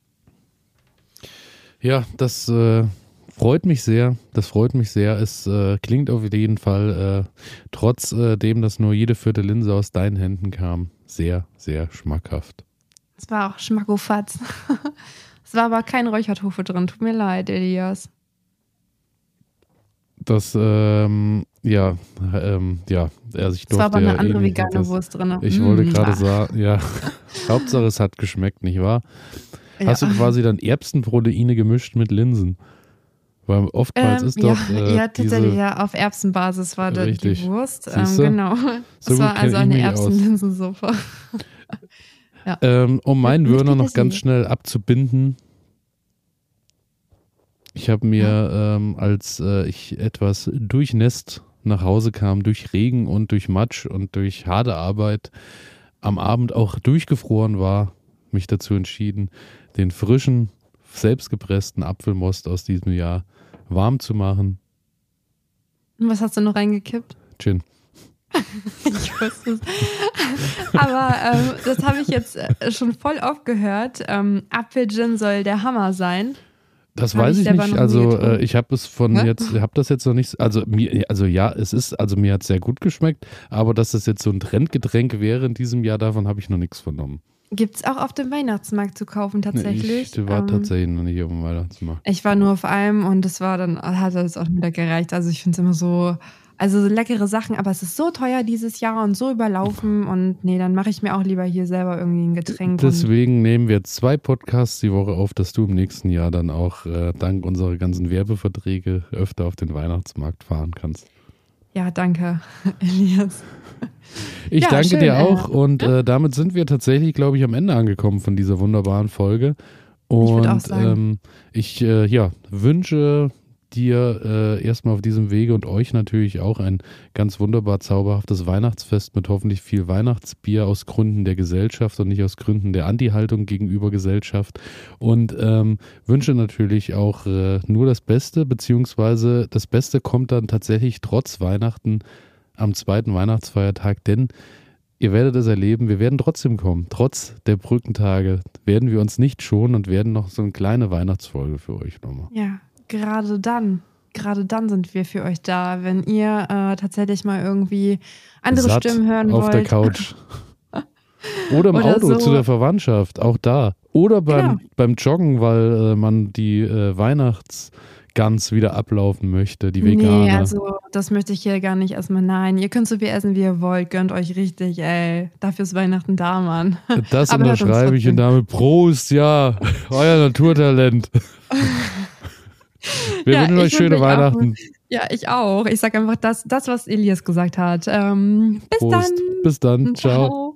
Ja, das äh, freut mich sehr. Das freut mich sehr. Es äh, klingt auf jeden Fall, äh, trotz äh, dem, dass nur jede vierte Linse aus deinen Händen kam, sehr, sehr schmackhaft. Es war auch Schmackofatz. es war aber kein Räuchertofu drin. Tut mir leid, Elias. Das, ähm, ja, ähm, ja, also ich durfte. Es war aber eine andere vegane das, Wurst drin. Ich mm, wollte gerade sagen, ja, Hauptsache es hat geschmeckt, nicht wahr? Ja. Hast du quasi dann Erbsenproteine gemischt mit Linsen? Weil oftmals ähm, ist doch. Ja, äh, ja tatsächlich, ja, auf Erbsenbasis war da die Wurst. Ähm, genau. So das war also eine Erbsenlinsensuppe. ja. ähm, um meinen Würner noch ganz schnell abzubinden, ich habe mir, ähm, als äh, ich etwas durchnässt nach Hause kam, durch Regen und durch Matsch und durch harte Arbeit, am Abend auch durchgefroren war, mich dazu entschieden, den frischen, selbstgepressten Apfelmost aus diesem Jahr warm zu machen. Und was hast du noch reingekippt? Gin. ich wusste es. Aber ähm, das habe ich jetzt äh, schon voll oft gehört. Ähm, Apfelgin soll der Hammer sein. Das weiß ich, ich nicht. Also äh, ich habe es von ja? jetzt, habe das jetzt noch nicht. Also mir, also ja, es ist, also mir hat es sehr gut geschmeckt, aber dass das jetzt so ein Trendgetränk wäre in diesem Jahr, davon habe ich noch nichts vernommen. Gibt es auch auf dem Weihnachtsmarkt zu kaufen tatsächlich? Ich war ähm, tatsächlich noch nicht auf dem Weihnachtsmarkt. Ich war nur auf einem und es war dann, hat es auch wieder gereicht. Also ich finde es immer so, also leckere Sachen, aber es ist so teuer dieses Jahr und so überlaufen und nee, dann mache ich mir auch lieber hier selber irgendwie ein Getränk. Deswegen nehmen wir zwei Podcasts die Woche auf, dass du im nächsten Jahr dann auch äh, dank unserer ganzen Werbeverträge öfter auf den Weihnachtsmarkt fahren kannst. Ja, danke, Elias. Ich ja, danke schön, dir auch äh, und ja? äh, damit sind wir tatsächlich, glaube ich, am Ende angekommen von dieser wunderbaren Folge. Und ich, auch sagen. Ähm, ich äh, ja, wünsche dir äh, erstmal auf diesem Wege und euch natürlich auch ein ganz wunderbar zauberhaftes Weihnachtsfest mit hoffentlich viel Weihnachtsbier aus Gründen der Gesellschaft und nicht aus Gründen der Anti-Haltung gegenüber Gesellschaft. Und ähm, wünsche natürlich auch äh, nur das Beste, beziehungsweise das Beste kommt dann tatsächlich trotz Weihnachten am zweiten Weihnachtsfeiertag, denn ihr werdet es erleben, wir werden trotzdem kommen. Trotz der Brückentage werden wir uns nicht schonen und werden noch so eine kleine Weihnachtsfolge für euch nochmal. Ja, gerade dann, gerade dann sind wir für euch da, wenn ihr äh, tatsächlich mal irgendwie andere Satt Stimmen hören auf wollt. Auf der Couch. Oder im Oder Auto so. zu der Verwandtschaft, auch da. Oder beim, genau. beim Joggen, weil äh, man die äh, Weihnachtsgans wieder ablaufen möchte, die vegane. Nee, also das möchte ich hier gar nicht erstmal. Nein, ihr könnt so viel essen, wie ihr wollt. Gönnt euch richtig, ey. Dafür ist Weihnachten da, Mann. Das unterschreibe ich und damit Prost, ja. Euer Naturtalent. Wir ja, wünschen euch schöne Weihnachten. Auch, ja, ich auch. Ich sage einfach das, das, was Elias gesagt hat. Ähm, bis Prost. dann. Bis dann. Ciao. Ciao.